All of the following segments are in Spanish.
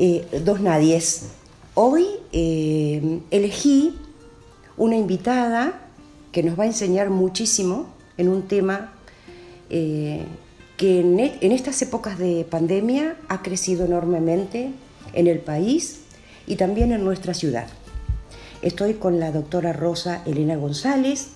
Eh, dos nadies. Hoy eh, elegí una invitada que nos va a enseñar muchísimo en un tema eh, que en, e, en estas épocas de pandemia ha crecido enormemente en el país y también en nuestra ciudad. Estoy con la doctora Rosa Elena González,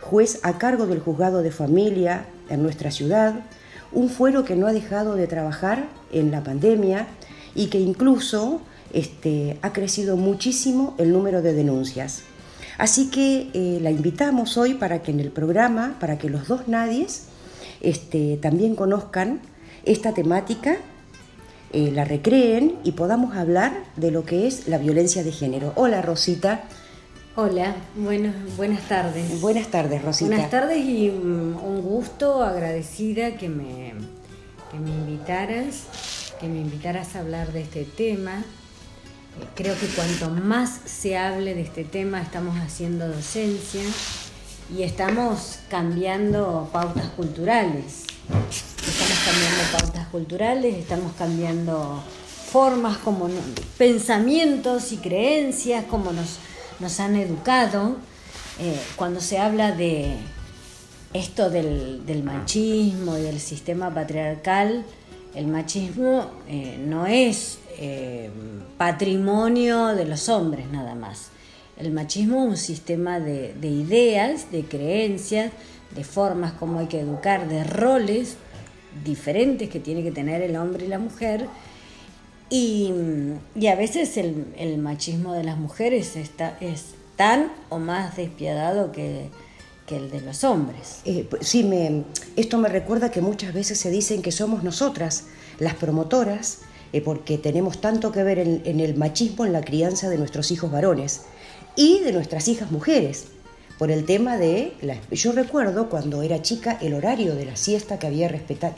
juez a cargo del juzgado de familia en nuestra ciudad, un fuero que no ha dejado de trabajar en la pandemia y que incluso este, ha crecido muchísimo el número de denuncias. Así que eh, la invitamos hoy para que en el programa, para que los dos nadies este, también conozcan esta temática, eh, la recreen y podamos hablar de lo que es la violencia de género. Hola Rosita. Hola, bueno, buenas tardes. Buenas tardes, Rosita. Buenas tardes y mm, un gusto, agradecida que me, que me invitaras, que me invitaras a hablar de este tema. Creo que cuanto más se hable de este tema, estamos haciendo docencia y estamos cambiando pautas culturales. Estamos cambiando pautas culturales, estamos cambiando formas, como pensamientos y creencias, como nos, nos han educado. Eh, cuando se habla de esto del, del machismo y del sistema patriarcal, el machismo eh, no es eh, patrimonio de los hombres nada más. El machismo es un sistema de, de ideas, de creencias, de formas como hay que educar, de roles diferentes que tiene que tener el hombre y la mujer. Y, y a veces el, el machismo de las mujeres está, es tan o más despiadado que, que el de los hombres. Eh, pues, sí, me, esto me recuerda que muchas veces se dicen que somos nosotras, las promotoras, eh, porque tenemos tanto que ver en, el machismo en la crianza de nuestros hijos varones y de nuestras hijas mujeres. Por el tema de. la- yo recuerdo cuando era chica el horario de la siesta que había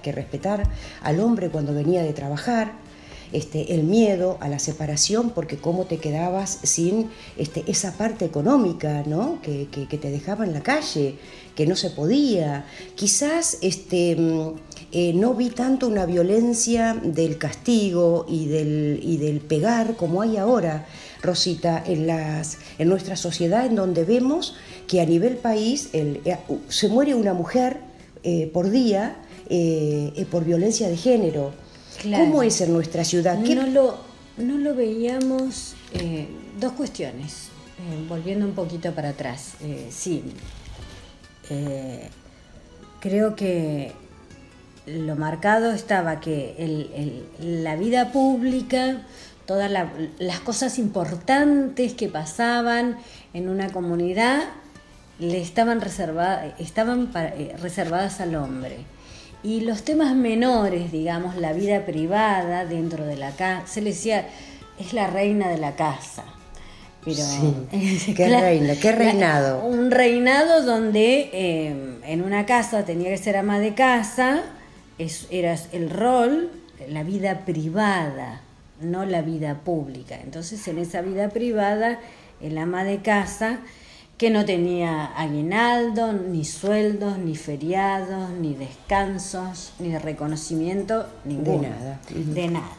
que respetar al hombre cuando venía de trabajar, este, el miedo a la separación, porque cómo te quedabas sin este, esa parte económica, ¿no? Que, te dejaba en la calle, que no se podía. Quizás este, mm, eh, no vi tanto una violencia del castigo y del, y del pegar como hay ahora, Rosita, en, las, en nuestra sociedad, en donde vemos que a nivel país eh, se muere una mujer eh, por día por violencia de género. Claro. ¿Cómo es en nuestra ciudad? ¿Qué- No lo, no lo veíamos. eh, dos cuestiones, eh, volviendo un poquito para atrás. Eh, sí, creo que lo marcado estaba que el- el- la vida pública, todas la- las cosas importantes que pasaban en una comunidad, le estaban, estaban reservadas al hombre. Y los temas menores, digamos, la vida privada dentro de la casa, se le decía, es la reina de la casa. Pero, Sí, qué reina, qué reinado. Un reinado donde eh, en una casa tenía que ser ama de casa, es, era el rol, la vida privada, no la vida pública. Entonces en esa vida privada, el ama de casa, que no tenía aguinaldo, ni sueldos, ni feriados, ni descansos, ni reconocimiento, ninguno. nada. De nada.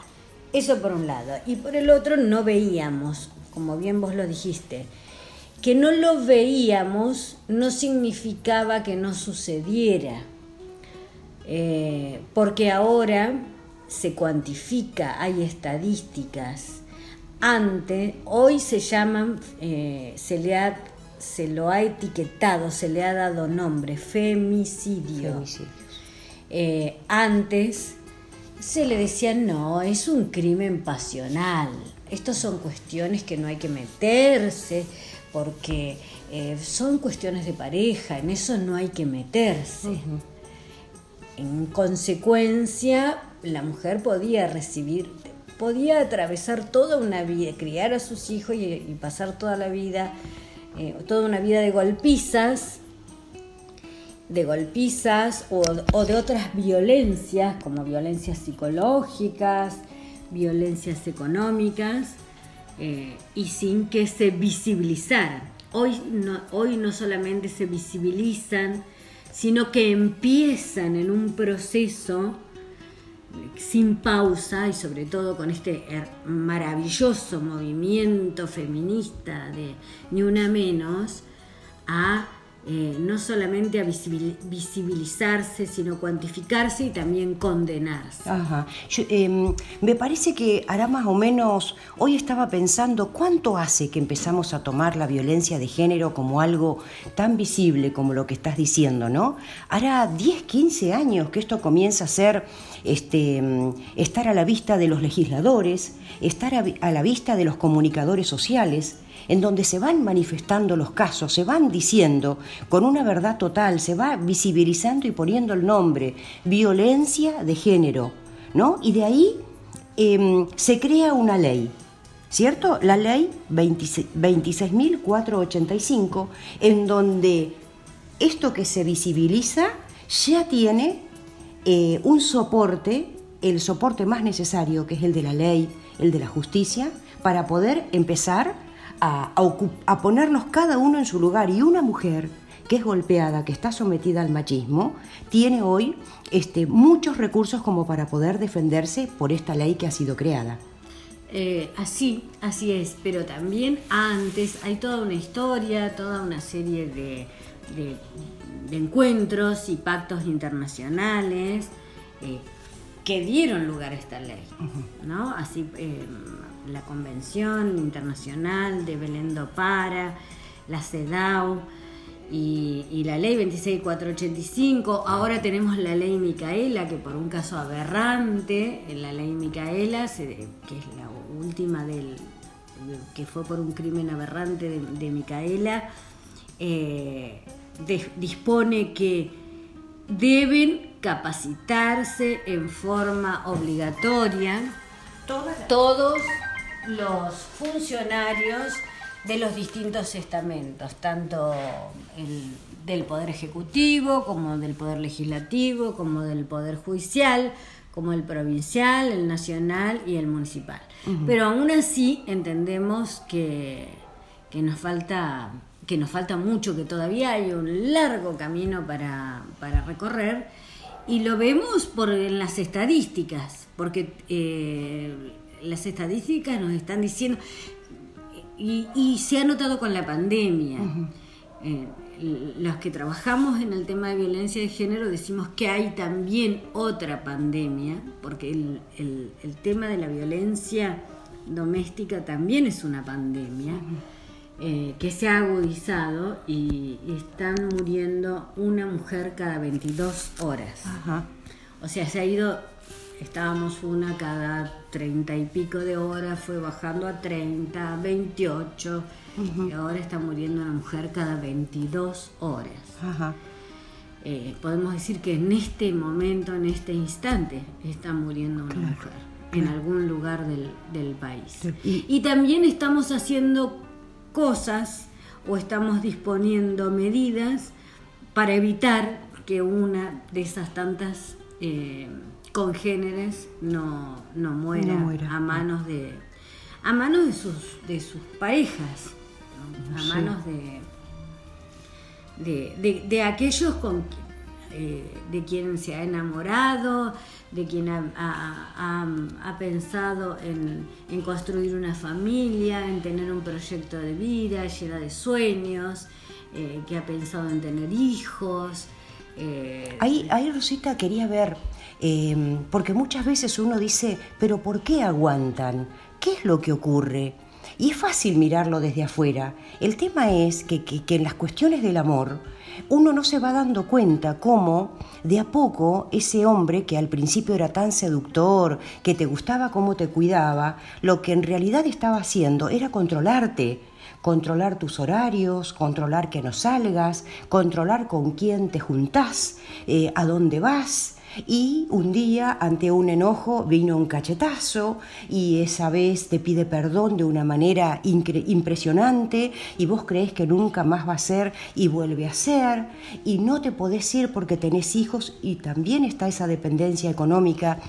Eso por un lado. Y por el otro no veíamos, como bien vos lo dijiste, que no lo veíamos no significaba que no sucediera. Eh, porque ahora se cuantifica, hay estadísticas. Antes, hoy se llaman, eh, se, le ha, se lo ha etiquetado, se le ha dado nombre, femicidio. Femicidios. Eh, antes se le decía, no, es un crimen pasional. Estas son cuestiones que no hay que meterse porque eh, son cuestiones de pareja, en eso no hay que meterse. En consecuencia, la mujer podía recibir, podía atravesar toda una vida, criar a sus hijos y, y pasar toda la vida, eh, toda una vida de golpizas, de golpizas o, de otras violencias, como violencias psicológicas, violencias económicas, eh, y sin que se visibilizaran. Hoy no, hoy no solamente se visibilizan, sino que empiezan en un proceso sin pausa y sobre todo con este maravilloso movimiento feminista de Ni Una Menos, a eh, no solamente a visibilizarse, sino cuantificarse y también condenarse. Em, me parece que hará más o menos, hoy estaba pensando cuánto hace que empezamos a tomar la violencia de género como algo tan visible como lo que estás diciendo, ¿no? Hará 10, 15 años que esto comienza a ser, este, estar a la vista de los legisladores, estar a la vista de los comunicadores sociales en donde se van manifestando los casos, se van diciendo con una verdad total, se va visibilizando y poniendo el nombre, violencia de género, ¿no? Y de ahí em, se crea una ley, ¿cierto? La ley 26.485, en donde esto que se visibiliza ya tiene eh, un soporte, el soporte más necesario, que es el de la ley, el de la justicia, para poder empezar a, ponernos cada uno en su lugar. Y una mujer que es golpeada, que está sometida al machismo, tiene hoy este, muchos recursos como para poder defenderse por esta ley que ha sido creada. Eh, así, así es, pero también antes hay toda una historia, toda una serie de, encuentros y pactos internacionales eh, que dieron lugar a esta ley, ¿no? Así, eh, la Convención Internacional de Belén do Para, la CEDAW y, la Ley 26485. Ahora tenemos la Ley Micaela, que por un caso aberrante, la Ley Micaela, que es la última del que fue por un crimen aberrante de, Micaela, eh, dispone que deben capacitarse en forma obligatoria todos los funcionarios de los distintos estamentos, tanto del Poder Ejecutivo, como del Poder Legislativo, como del Poder Judicial, como el provincial, el nacional y el municipal. Pero aún así entendemos que, nos falta que nos falta mucho, que todavía hay un largo camino para, recorrer y lo vemos por en las estadísticas, porque eh, las estadísticas nos están diciendo, y, se ha notado con la pandemia, eh, los que trabajamos en el tema de violencia de género decimos que hay también otra pandemia, porque el, tema de la violencia doméstica también es una pandemia. Eh, que se ha agudizado y, están muriendo una mujer cada 22 horas. O sea, se ha ido estábamos una cada treinta y pico de horas, fue bajando a 30, 28, y ahora está muriendo una mujer cada 22 horas. Eh, podemos decir que en este momento, en este instante, está muriendo una mujer en algún lugar del, país. y también estamos haciendo cosas o estamos disponiendo medidas para evitar que una de esas tantas eh, congéneres no, no, muera, a manos de a manos de sus de sus parejas a manos de de, aquellos con eh, de quien se ha enamorado de quien ha, pensado en, construir una familia en tener un proyecto de vida llena de sueños eh, que ha pensado en tener hijos eh, ahí, ahí Rosita quería ver Em, porque muchas veces uno dice, pero ¿por qué aguantan? ¿Qué es lo que ocurre? Y es fácil mirarlo desde afuera. El tema es que, en las cuestiones del amor uno no se va dando cuenta cómo de a poco ese hombre que al principio era tan seductor, que te gustaba cómo te cuidaba, lo que en realidad estaba haciendo era controlarte, controlar tus horarios, controlar que no salgas, controlar con quién te juntás, eh, a dónde vas, y un día, ante un enojo, vino un cachetazo y esa vez te pide perdón de una manera impresionante y vos crees que nunca más va a ser y vuelve a ser. Y no te podés ir porque tenés hijos y también está esa dependencia económica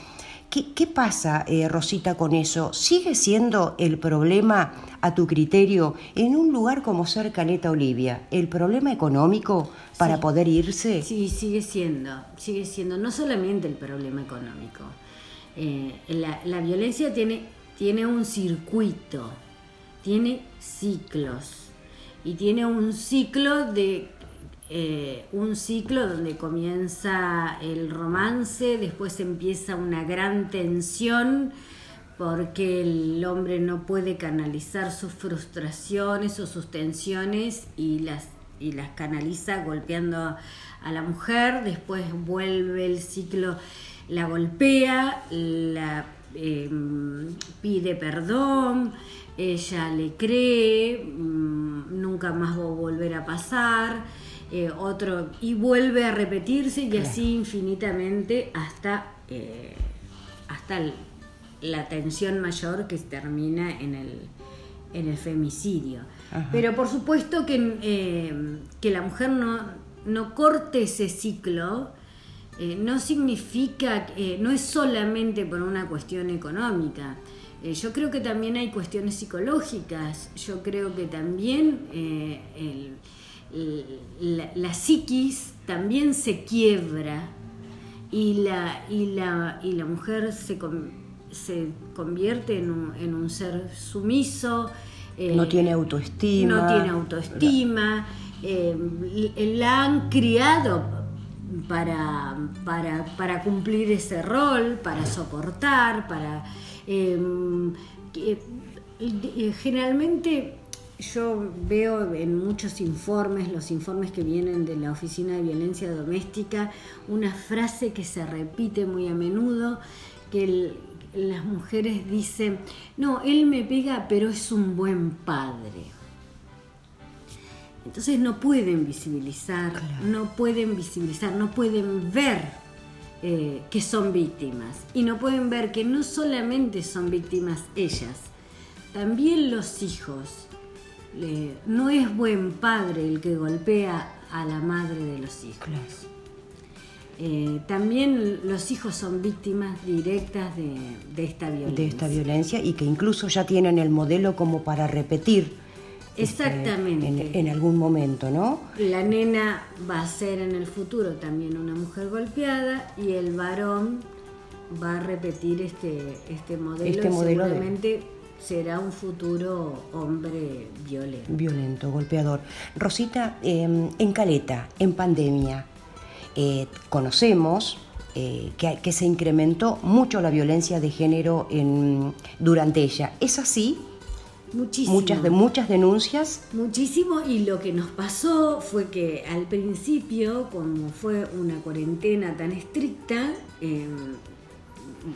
¿Qué, pasa, eh, Rosita, con eso? ¿Sigue siendo el problema, a tu criterio, en un lugar como ser Caleta Olivia, el problema económico para poder irse? Sí, sigue siendo, sigue siendo, no solamente el problema económico. eh, la, violencia tiene, tiene un circuito, tiene ciclos y tiene un ciclo de eh, un ciclo donde comienza el romance, después empieza una gran tensión porque el hombre no puede canalizar sus frustraciones o sus tensiones y las, y las canaliza golpeando a la mujer, después vuelve el ciclo, la golpea, la em, pide perdón, ella le cree, mm, nunca más va a volver a pasar, eh, otro, y vuelve a repetirse y así infinitamente hasta, eh, hasta la tensión mayor que termina en el, en el femicidio. Pero por supuesto que, eh, que la mujer no, no corte ese ciclo, no significa, no es solamente por una cuestión económica. yo creo que también hay cuestiones psicológicas. Yo creo que también el, la, psiquis también se quiebra y la, y la, y la mujer se, se convierte en un, en un, ser sumiso. Eh, no tiene autoestima. No tiene autoestima. Eh, la han criado para, para, para, cumplir ese rol, para soportar, para... Eh, generalmente yo veo en muchos informes, los informes que vienen de la Oficina de Violencia Doméstica, una frase que se repite muy a menudo, que las mujeres dicen, no, él me pega, pero es un buen padre. Entonces no pueden visibilizar, no pueden visibilizar, no pueden ver eh, que son víctimas. Y no pueden ver que no solamente son víctimas ellas, también los hijos no es buen padre el que golpea a la madre de los hijos. Eh, también los hijos son víctimas directas de, esta violencia. De esta violencia y que incluso ya tienen el modelo como para repetir. Este, Exactamente. en, algún momento, ¿no? La nena va a ser en el futuro también una mujer golpeada y el varón va a repetir este, este modelo. Este modelo seguramente será un futuro hombre violento. Violento, golpeador. Rosita, em, en Caleta, en pandemia, eh, conocemos eh, que, se incrementó mucho la violencia de género en, durante ella. ¿Es así? Muchísimo. Muchas, de, muchas denuncias. Muchísimo y lo que nos pasó fue que al principio, como fue una cuarentena tan estricta, em,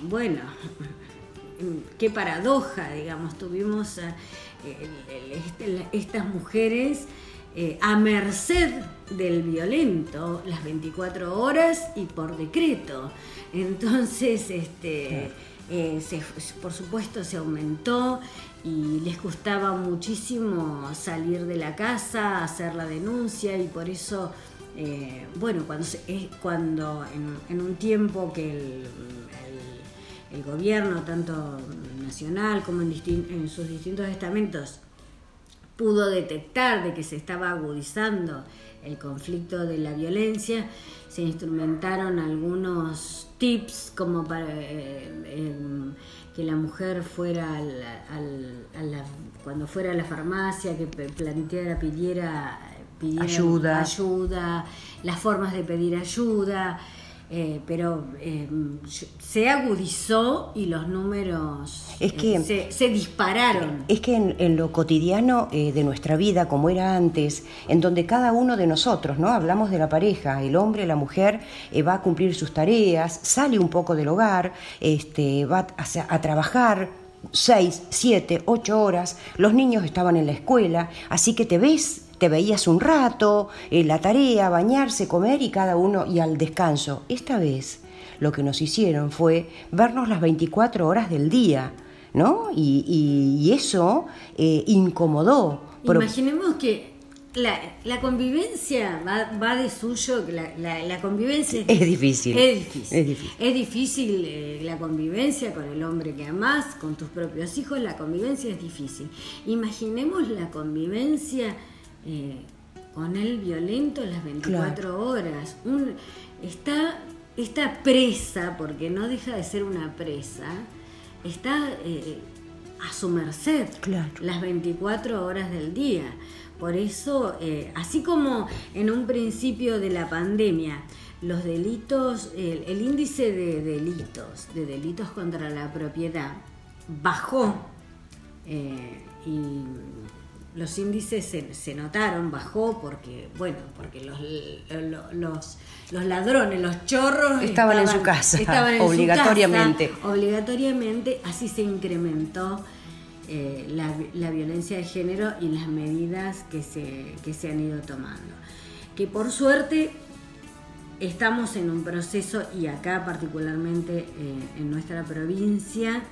bueno, qué paradoja, digamos, tuvimos eh, este, estas mujeres eh, a merced del violento las 24 horas y por decreto. Entonces, este, eh, por supuesto, se aumentó y les costaba muchísimo salir de la casa, hacer la denuncia y por eso, bueno, cuando, cuando en, un tiempo que el el gobierno, tanto nacional como en, sus distintos estamentos, pudo detectar de que se estaba agudizando el conflicto de la violencia, se instrumentaron algunos tips como para eh, em, que la mujer fuera cuando fuera a la farmacia, que planteara, pidiera, pidiera ayuda. ayuda, las formas de pedir ayuda, eh, pero eh, se agudizó y los números eh, se, dispararon. Es que en, lo cotidiano de nuestra vida, como era antes, en donde cada uno de nosotros, ¿no? Hablamos de la pareja, el hombre, la mujer, va a cumplir sus tareas, sale un poco del hogar, este, va a, a trabajar, seis, siete, ocho horas, los niños estaban en la escuela, así que te ves te veías un rato, en la tarea, bañarse, comer y cada uno y al descanso. Esta vez lo que nos hicieron fue vernos las 24 horas del día, ¿no? Y, eso eh, incomodó. Imaginemos que la, convivencia va, de suyo, la, convivencia es, difícil. Es difícil. Es difícil, eh, la convivencia con el hombre que amás, con tus propios hijos, la convivencia es difícil. Imaginemos la convivencia eh, con el violento las 24 horas. Un, está esta presa, porque no deja de ser una presa, está eh, a su merced las 24 horas del día. Por eso, eh, así como en un principio de la pandemia, los delitos, el, índice de delitos, de delitos contra la propiedad, bajó eh, y los índices se, notaron, bajó porque, bueno, porque los, los, los ladrones, los chorros estaban, en su casa, estaban obligatoriamente. obligatoriamente, así se incrementó eh, la, violencia de género y las medidas que se, que se han ido tomando. Que por suerte estamos en un proceso, y acá particularmente eh, en nuestra provincia,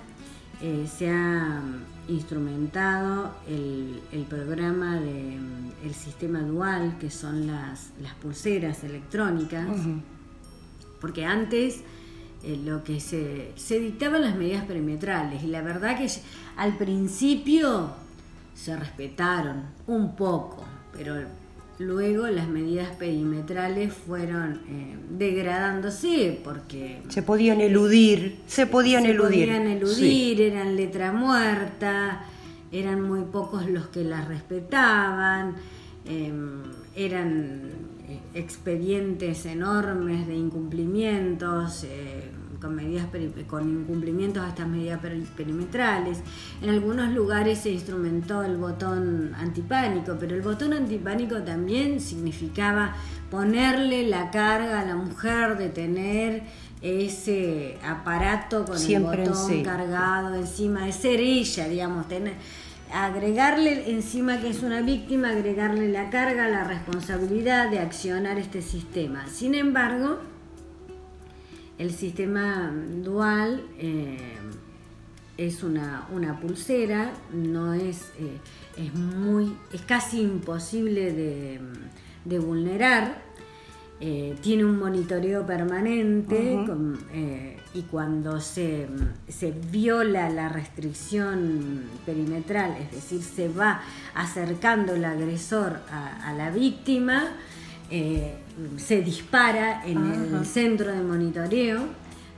eh, se ha instrumentado el, programa del mm, sistema dual, que son las, las pulseras electrónicas, porque antes eh, lo que se, se dictaban las medidas perimetrales, y la verdad que al principio se respetaron un poco, pero Luego las medidas perimetrales fueron eh, degradándose porque... Se podían eludir, se podían eludir. Se podían eludir, eran letra muerta, eran muy pocos los que las respetaban, em, eran eh, expedientes enormes de incumplimientos. Eh, con medidas con incumplimientos a estas medidas perimetrales. En algunos lugares se instrumentó el botón antipánico, pero el botón antipánico también significaba ponerle la carga a la mujer de tener ese aparato con el botón cargado encima, de ser ella, digamos, tener agregarle encima que es una víctima, agregarle la carga, la responsabilidad de accionar este sistema. Sin embargo, el sistema dual eh, es una, pulsera, no es, eh, es muy, es casi imposible de, vulnerar. Eh, tiene un monitoreo permanente y cuando se, viola la restricción perimetral, es decir, se va acercando el agresor a la víctima, eh, se dispara en el centro de monitoreo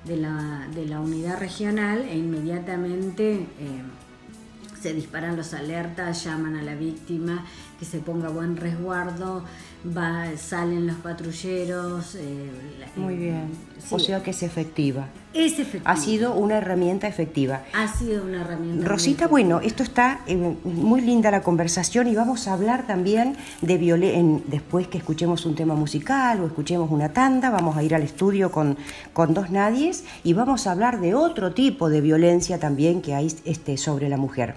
de la, unidad regional e inmediatamente eh, se disparan los alertas, llaman a la víctima que se ponga buen resguardo, va, salen los patrulleros. Eh, Muy bien. O sea que es efectiva. Es efectiva. Ha sido una herramienta efectiva. Ha sido una herramienta. Rosita, bueno, esto está eh, muy linda la conversación y vamos a hablar también de violencia. Después que escuchemos un tema musical o escuchemos una tanda, vamos a ir al estudio con, con dos nadies y vamos a hablar de otro tipo de violencia también que hay este, sobre la mujer.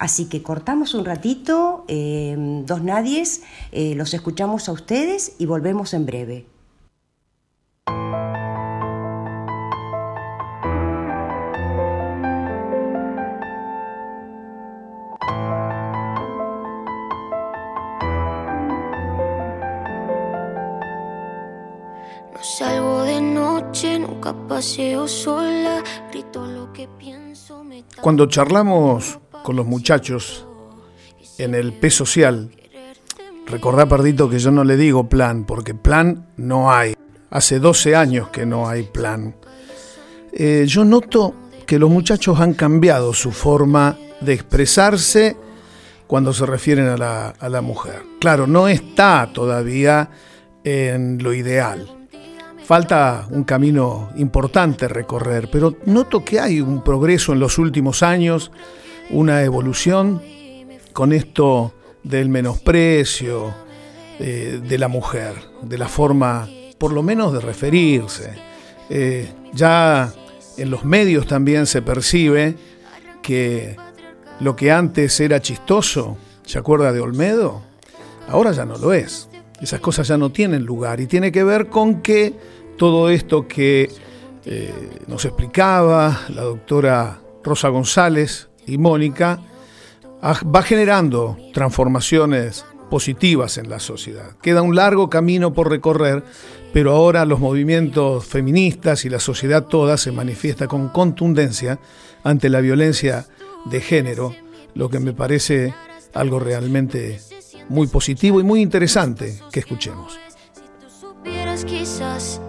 Así que cortamos un ratito, eh, dos nadies, eh, los escuchamos a ustedes y volvemos en breve. No salgo de noche, nunca paseo sola, grito lo que pienso. Cuando charlamos con los muchachos en el P social. Recordá, Perdito, que yo no le digo plan, porque plan no hay. Hace 12 años que no hay plan. Eh, yo noto que los muchachos han cambiado su forma de expresarse cuando se refieren a la, a la mujer. Claro, no está todavía en lo ideal. Falta un camino importante recorrer, pero noto que hay un progreso en los últimos años una evolución con esto del menosprecio eh, de la mujer, de la forma, por lo menos, de referirse. Eh, ya en los medios también se percibe que lo que antes era chistoso, ¿se acuerda de Olmedo? Ahora ya no lo es. Esas cosas ya no tienen lugar y tiene que ver con que todo esto que eh, nos explicaba la doctora Rosa González y Mónica, va generando transformaciones positivas en la sociedad. Queda un largo camino por recorrer, pero ahora los movimientos feministas y la sociedad toda se manifiesta con contundencia ante la violencia de género, lo que me parece algo realmente muy positivo y muy interesante que escuchemos. Si palabras quizás.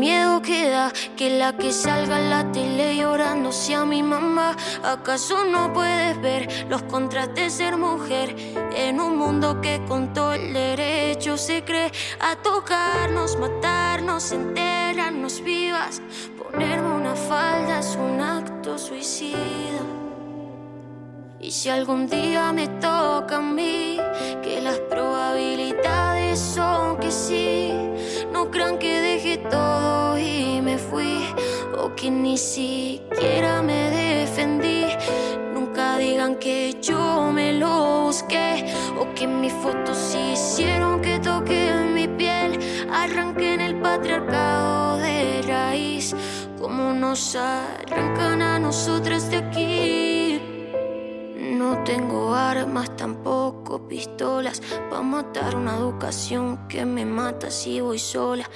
Miedo queda que la que salga en la tele llorando sea mi mamá. ¿Acaso no puedes ver los contrastes de ser mujer en un mundo que con todo el derecho se cree a tocarnos, matarnos, enterrarnos vivas? Ponerme una falda es un acto suicida. Si algún día me toca a mí, que las probabilidades son que sí, no crean que dejé todo y me fui, o que ni siquiera me defendí. Nunca digan que yo me lo busqué, o que mis fotos hicieron que toque mi piel, arranquen el patriarcado de raíz, como nos arrancan a nosotras de aquí. No tengo armas, tampoco pistolas para matar una educación que me mata si voy sola.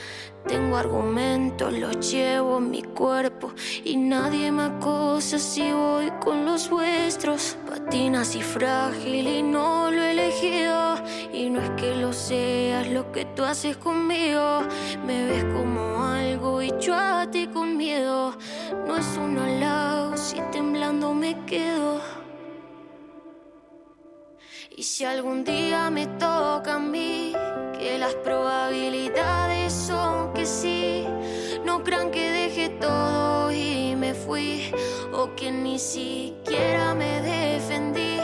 Tengo argumentos, los llevo en mi cuerpo y nadie me acosa si voy con los vuestros. Patinas y frágil y no lo he elegido. Y no es que lo seas lo que tú haces conmigo. Me ves como algo y yo a ti con miedo. No es un halago si temblando me quedo. Y si algún día me toca a mí, que las probabilidades son que sí, no crean que dejé todo y me fui, o que ni siquiera me defendí.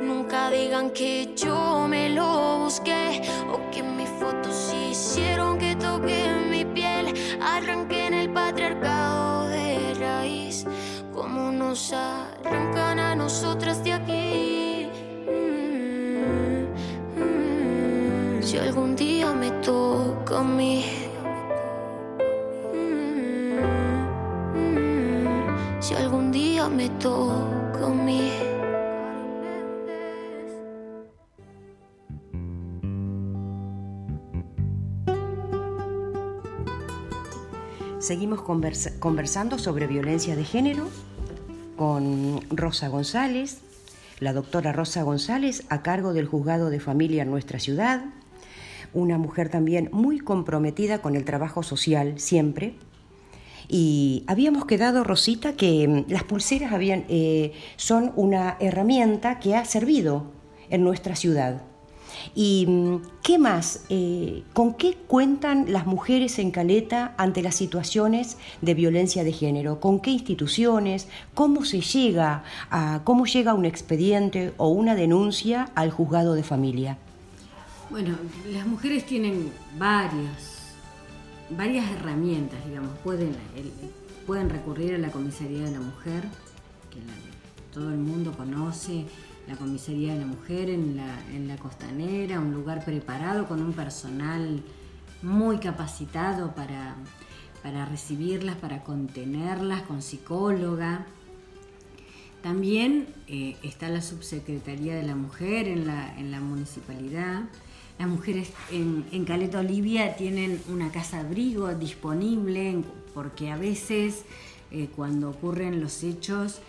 Nunca digan que yo me lo busqué, o que mis fotos hicieron que toque mi piel, arranqué en el patriarcado de raíz, como nos arrancan a nosotras de aquí. Si algún día me toca a mí. Si algún día me toca a mí. Seguimos conversando sobre violencia de género con Rosa González, la doctora Rosa González, a cargo del Juzgado de Familia en nuestra ciudad, una mujer también muy comprometida con el trabajo social siempre. Y habíamos quedado, Rosita, que mm, las pulseras eh, son una herramienta que ha servido en nuestra ciudad. ¿Y mm, qué más? Eh, ¿Con qué cuentan las mujeres en Caleta ante las situaciones de violencia de género? ¿Con qué instituciones? ¿Cómo se llega a cómo llega un expediente o una denuncia al juzgado de familia? Bueno, las mujeres tienen varias, varias herramientas, digamos. Pueden, pueden recurrir a la comisaría de la mujer, que todo el mundo conoce, la comisaría de la mujer en la, en la costanera, un lugar preparado con un personal muy capacitado para, para recibirlas, para contenerlas, con psicóloga. También eh, está la subsecretaría de la mujer en la, en la municipalidad las mujeres en, Caleta Olivia tienen una casa abrigo disponible porque a veces eh, cuando ocurren los hechos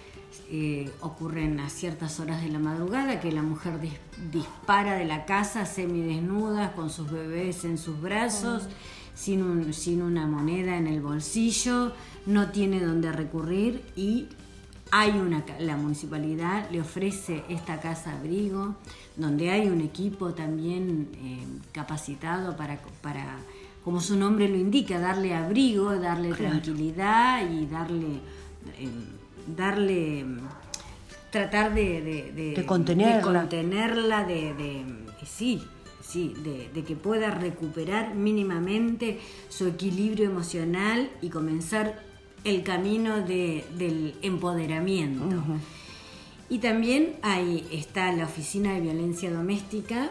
eh, ocurren a ciertas horas de la madrugada que la mujer dispara de la casa semidesnuda con sus bebés en sus brazos. Sin, sin una moneda en el bolsillo, no tiene dónde recurrir y hay una, la municipalidad le ofrece esta casa abrigo, donde hay un equipo también eh, capacitado para, para, como su nombre lo indica, darle abrigo, darle tranquilidad y darle, eh, darle tratar de, de, contenerla, contenerla de, sí, sí, de, que pueda recuperar mínimamente su equilibrio emocional y comenzar el camino del empoderamiento. Y también ahí está la Oficina de Violencia Doméstica,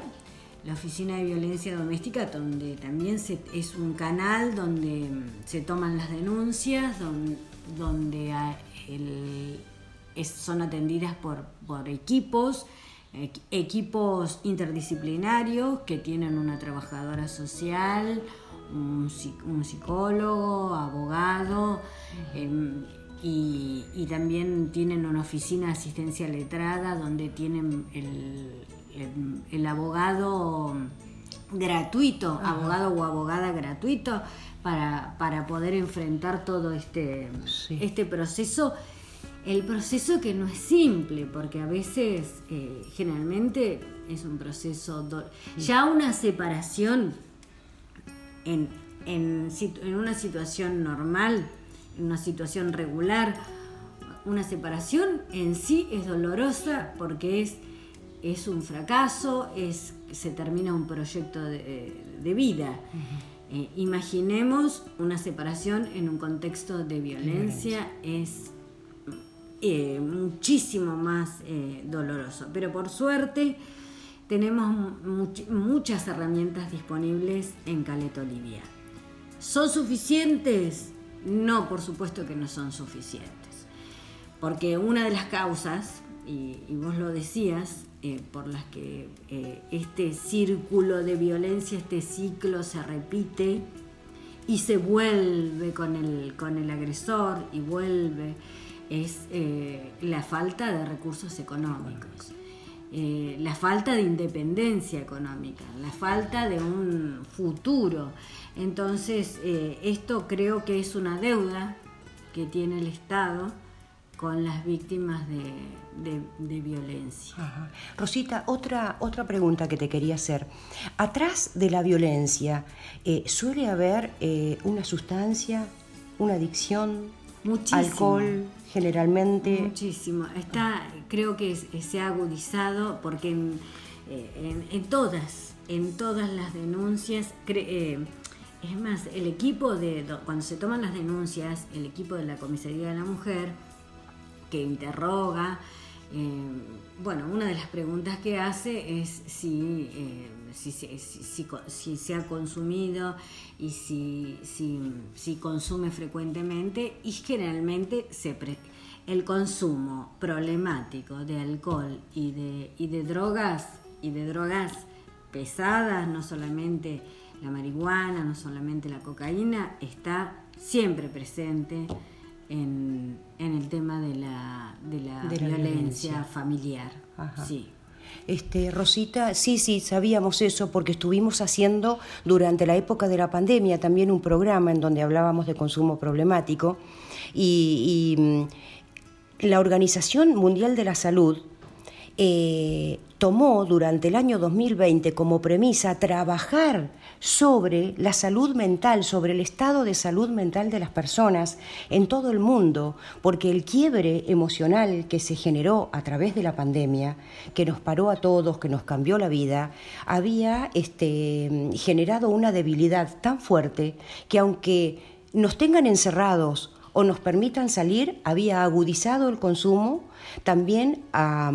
la Oficina de Violencia Doméstica, donde también es un canal donde se toman las denuncias, donde, son atendidas por, por equipos, equipos interdisciplinarios que tienen una trabajadora social, un, psicólogo, abogado, em, y, también tienen una oficina de asistencia letrada donde tienen el, abogado gratuito, abogado o abogada gratuito, para, para poder enfrentar todo este, este proceso. El proceso que no es simple, porque a veces, eh, generalmente, es un proceso... Ya una separación en, en, en una situación normal, en una situación regular, una separación en sí es dolorosa porque es, es un fracaso, es, se termina un proyecto de, vida. Eh, imaginemos una separación en un contexto de violencia, es eh, muchísimo más eh, doloroso. Pero por suerte tenemos muchas herramientas disponibles en Caleta Olivia. ¿Son suficientes? No, por supuesto que no son suficientes. Porque una de las causas, y vos lo decías, eh, por las que eh, este círculo de violencia, este ciclo se repite y se vuelve con el, con el agresor y vuelve, es eh, la falta de recursos económicos. La falta de independencia económica, la falta de un futuro. Entonces, esto creo que es una deuda que tiene el Estado con las víctimas de, violencia. Rosita, otra, otra pregunta que te quería hacer. Atrás de la violencia, eh, ¿suele haber eh, una sustancia, una adicción, Muchísimo. alcohol, generalmente? Muchísimo. Está, creo que se ha agudizado porque en, eh, todas, en todas las denuncias, es más, el equipo de, cuando se toman las denuncias, el equipo de la Comisaría de la Mujer, que interroga. Eh, bueno, una de las preguntas que hace es si, eh, si, se ha consumido y si, si, consume frecuentemente y generalmente se el consumo problemático de alcohol y de, y de drogas y de drogas pesadas, no solamente la marihuana, no solamente la cocaína, está siempre presente en, el tema de la, de la, violencia, familiar. Sí. Este, Rosita, sí, sí, sabíamos eso porque estuvimos haciendo durante la época de la pandemia también un programa en donde hablábamos de consumo problemático. Y, mm, la Organización Mundial de la Salud eh, tomó durante el año 2020 como premisa trabajar sobre la salud mental, sobre el estado de salud mental de las personas en todo el mundo, porque el quiebre emocional que se generó a través de la pandemia, que nos paró a todos, que nos cambió la vida, había este, generado una debilidad tan fuerte que aunque nos tengan encerrados o nos permitan salir, había agudizado el consumo también a,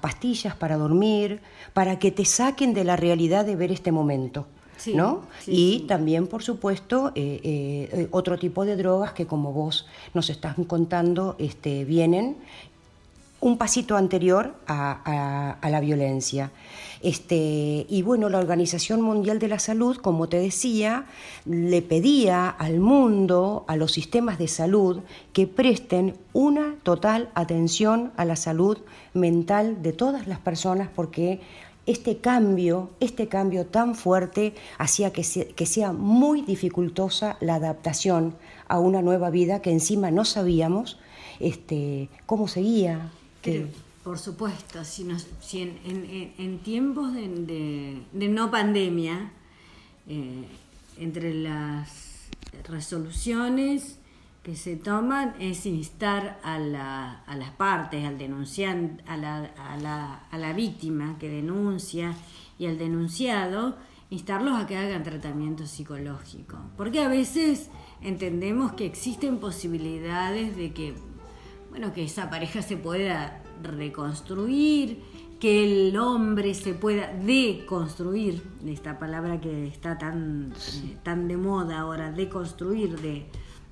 pastillas para dormir, para que te saquen de la realidad de ver este momento. ¿no? y también, por supuesto, eh, eh, otro tipo de drogas que, como vos nos estás contando, este, vienen un pasito anterior a, la violencia. Este, y bueno, la Organización Mundial de la Salud, como te decía, le pedía al mundo, a los sistemas de salud, que presten una total atención a la salud mental de todas las personas porque este cambio, este cambio tan fuerte hacía que, que sea muy dificultosa la adaptación a una nueva vida que encima no sabíamos este, cómo seguía, por supuesto, si, en, tiempos de, no pandemia, eh, entre las resoluciones que se toman es instar a, las partes, al denunciante, a la, víctima que denuncia y al denunciado, instarlos a que hagan tratamiento psicológico. Porque a veces entendemos que existen posibilidades de que bueno, que esa pareja se pueda reconstruir, que el hombre se pueda deconstruir, esta palabra que está tan, eh, tan de moda ahora, deconstruir de,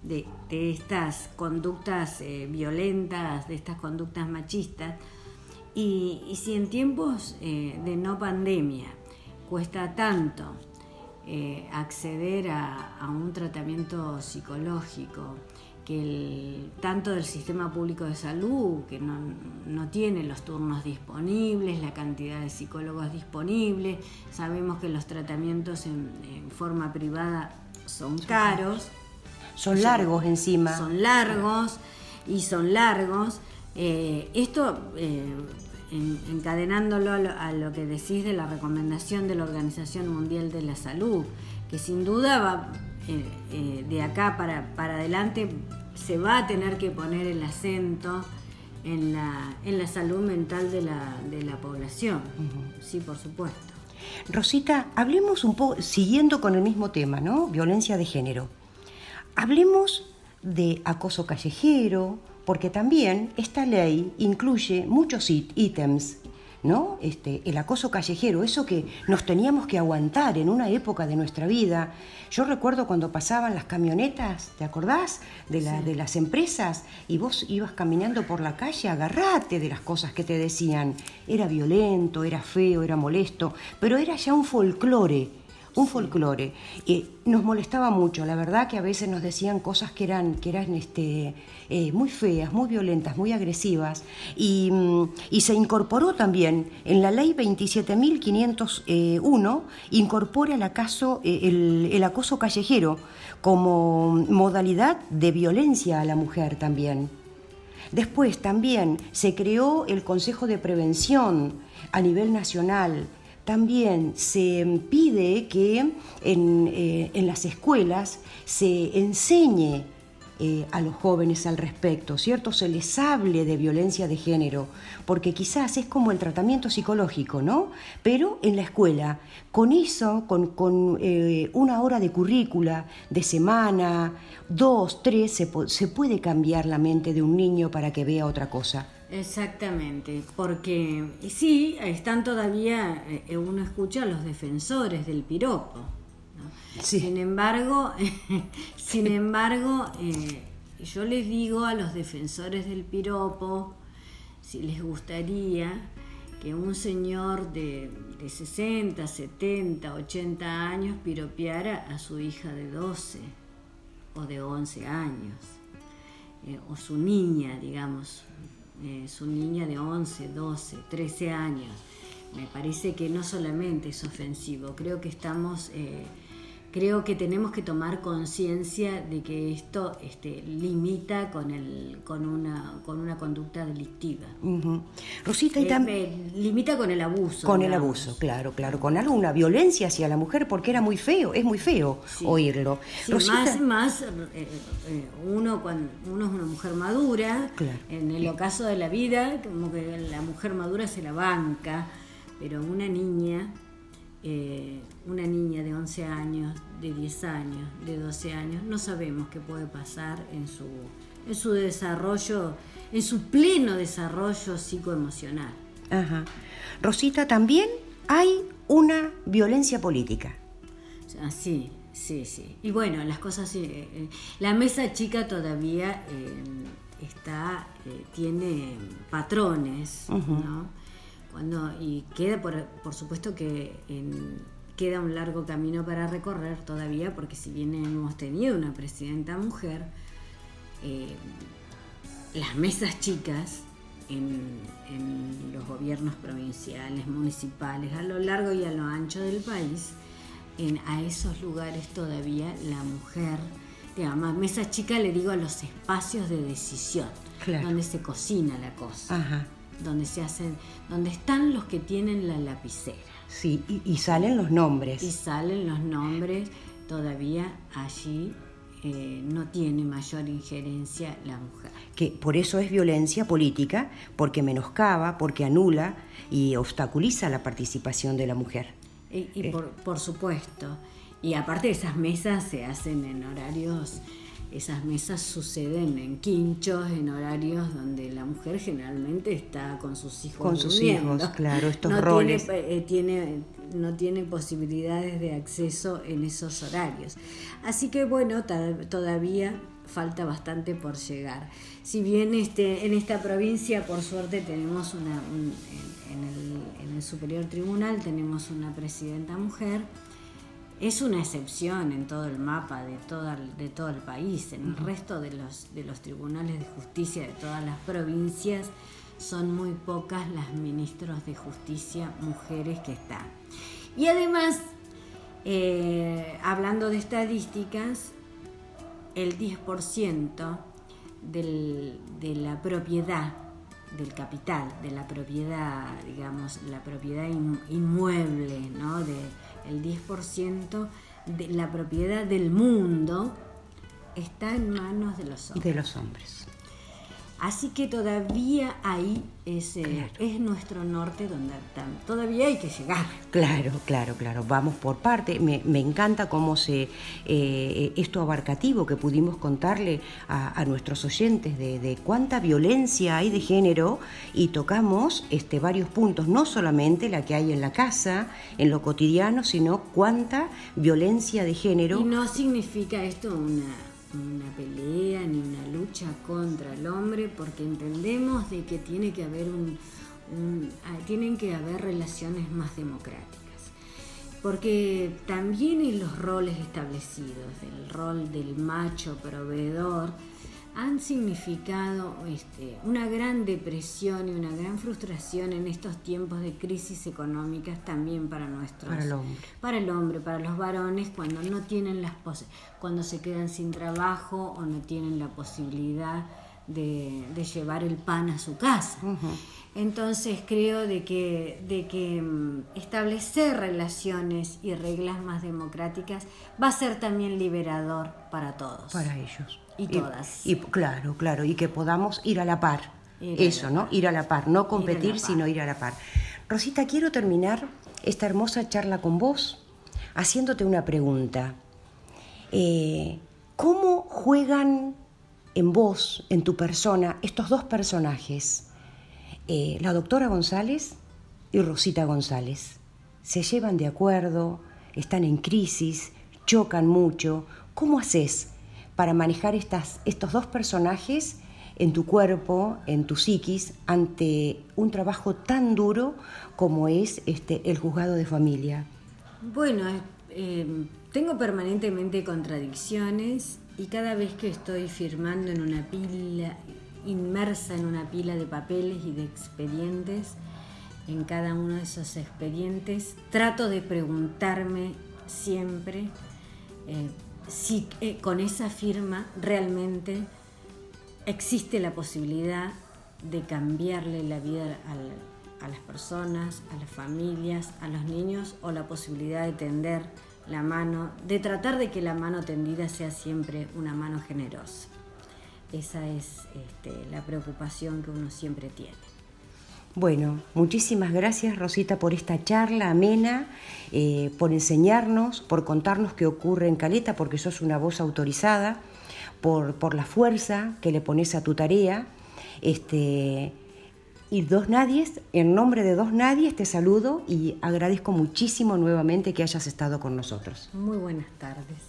de, estas conductas eh, violentas, de estas conductas machistas. Y, si en tiempos eh, de no pandemia cuesta tanto acceder a, a un tratamiento psicológico, que el, tanto del sistema público de salud, que no, no, tiene los turnos disponibles, la cantidad de psicólogos disponibles, sabemos que los tratamientos en, forma privada son caros. Son largos encima. Son largos y son largos. Eh, esto, eh, encadenándolo a lo, que decís de la recomendación de la Organización Mundial de la Salud, que sin duda va, eh, de acá para, para adelante se va a tener que poner el acento en la, en la salud mental de la, de la población. Sí, por supuesto. Rosita, hablemos un poco, siguiendo con el mismo tema, ¿no? Violencia de género. Hablemos de acoso callejero, porque también esta ley incluye muchos ítems ¿no? Este, el acoso callejero, eso que nos teníamos que aguantar en una época de nuestra vida. Yo recuerdo cuando pasaban las camionetas, ¿te acordás? De, la, de las empresas y vos ibas caminando por la calle, agarrate de las cosas que te decían. Era violento, era feo, era molesto, pero era ya un folclore un folclore. y nos molestaba mucho, la verdad que a veces nos decían cosas que eran, que eran este, eh, muy feas, muy violentas, muy agresivas, y, mm, se incorporó también en la ley 27.501, incorpora el, acaso, eh, el, el acoso callejero como modalidad de violencia a la mujer también. Después también se creó el Consejo de Prevención a nivel nacional, también se pide que en, eh, las escuelas se enseñe eh, a los jóvenes al respecto, ¿cierto? Se les hable de violencia de género, porque quizás es como el tratamiento psicológico, ¿no? Pero en la escuela, con eso, con, eh, una hora de currícula, de semana, dos, tres, se, se puede cambiar la mente de un niño para que vea otra cosa. Exactamente, porque sí, están todavía, eh, uno escucha a los defensores del piropo. Sin embargo, sin embargo, eh, yo les digo a los defensores del piropo, si les gustaría que un señor de, de 60, 70, 80 años piropeara a su hija de 12 o de 11 años, eh, o su niña, digamos, eh, su niña de 11, 12, 13 años. Me parece que no solamente es ofensivo, creo que estamos... Eh, creo que tenemos que tomar conciencia de que esto este, limita con, el, con, una, con una conducta delictiva. Rosita, y eh, también... limita con el abuso. Con el abuso, claro, claro, con alguna violencia hacia la mujer, porque era muy feo, es muy feo oírlo. Más, más eh, eh, uno, cuando uno es una mujer madura, en el ocaso de la vida, como que la mujer madura se la banca, pero una niña eh, una niña de 11 años, de 10 años, de 12 años, no sabemos qué puede pasar en su, en su desarrollo, en su pleno desarrollo psicoemocional. Ajá. Rosita, también hay una violencia política. Ah, sí, sí, sí. Y bueno, las cosas... Eh, eh, la mesa chica todavía está, tiene patrones, ¿no? Y queda, por, supuesto que queda un largo camino para recorrer todavía, porque si bien hemos tenido una presidenta mujer, eh, las mesas chicas en, los gobiernos provinciales, municipales, a lo largo y a lo ancho del país, en, a esos lugares todavía la mujer, digamos, mesas chicas le digo a los espacios de decisión, donde se cocina la cosa. Ajá donde se hacen, donde están los que tienen la lapicera. Sí, y, salen los nombres. Y salen los nombres, todavía allí eh, no tiene mayor injerencia la mujer. Que por eso es violencia política, porque menoscaba, porque anula y obstaculiza la participación de la mujer. Y, eh. por, por supuesto. Y aparte esas mesas se hacen en horarios esas mesas suceden en quinchos, en horarios donde la mujer generalmente está con sus hijos. Con sus hijos, claro, estos no roles. Tiene, eh, tiene, no tiene posibilidades de acceso en esos horarios. Así que bueno, todavía falta bastante por llegar. Si bien este, en esta provincia, por suerte, tenemos una, en, el, en el Superior Tribunal, tenemos una presidenta mujer, es una excepción en todo el mapa de, de todo el país. En el resto de los, de los tribunales de justicia de todas las provincias son muy pocas las ministros de justicia mujeres que están. Y además, eh, hablando de estadísticas, el 10% de la propiedad del capital, de la propiedad, digamos, la propiedad inmueble, ¿no? De, el 10% de la propiedad del mundo está en manos de los hombres. De los hombres. Así que todavía ahí es, es nuestro norte donde todavía hay que llegar. Claro, claro, claro. Vamos por parte. Me, encanta cómo se eh, esto abarcativo que pudimos contarle a, nuestros oyentes de, cuánta violencia hay de género y tocamos este, varios puntos, no solamente la que hay en la casa, en lo cotidiano, sino cuánta violencia de género. Y no significa esto una una pelea ni una lucha contra el hombre porque entendemos de que tiene que haber un, ah, tienen que haber relaciones más democráticas. Porque también en los roles establecidos el rol del macho proveedor han significado este, una gran depresión y una gran frustración en estos tiempos de crisis económicas también para nuestros para el hombre. para el hombre para los varones cuando no tienen las cuando se quedan sin trabajo o no tienen la posibilidad de, llevar el pan a su casa. Entonces creo de que de que mm, establecer relaciones y reglas más democráticas va a ser también liberador para todos. Para ellos y todas. Y, claro, claro, y que podamos ir a la par. Eso, ¿no? Ir a la par, no competir, sino ir a la par. Rosita, quiero terminar esta hermosa charla con vos haciéndote una pregunta. Eh, ¿Cómo juegan en vos, en tu persona, estos dos personajes? Eh, la doctora González y Rosita González. ¿Se llevan de acuerdo? ¿Están en crisis? ¿Chocan mucho? ¿Cómo haces para manejar estas, estos dos personajes en tu cuerpo, en tu psiquis, ante un trabajo tan duro como es este, el juzgado de familia? Bueno, eh, tengo permanentemente contradicciones y cada vez que estoy firmando en una pila, inmersa en una pila de papeles y de expedientes, en cada uno de esos expedientes, trato de preguntarme siempre eh, si eh, con esa firma realmente existe la posibilidad de cambiarle la vida a las personas, a las familias, a los niños o la posibilidad de tender la mano, de tratar de que la mano tendida sea siempre una mano generosa. Esa es este, la preocupación que uno siempre tiene. Bueno, muchísimas gracias Rosita por esta charla amena, eh, por enseñarnos, por contarnos qué ocurre en Caleta, porque sos una voz autorizada, por, por la fuerza que le pones a tu tarea. Este, y Dos Nadies, en nombre de Dos Nadies te saludo y agradezco muchísimo nuevamente que hayas estado con nosotros. Muy buenas tardes.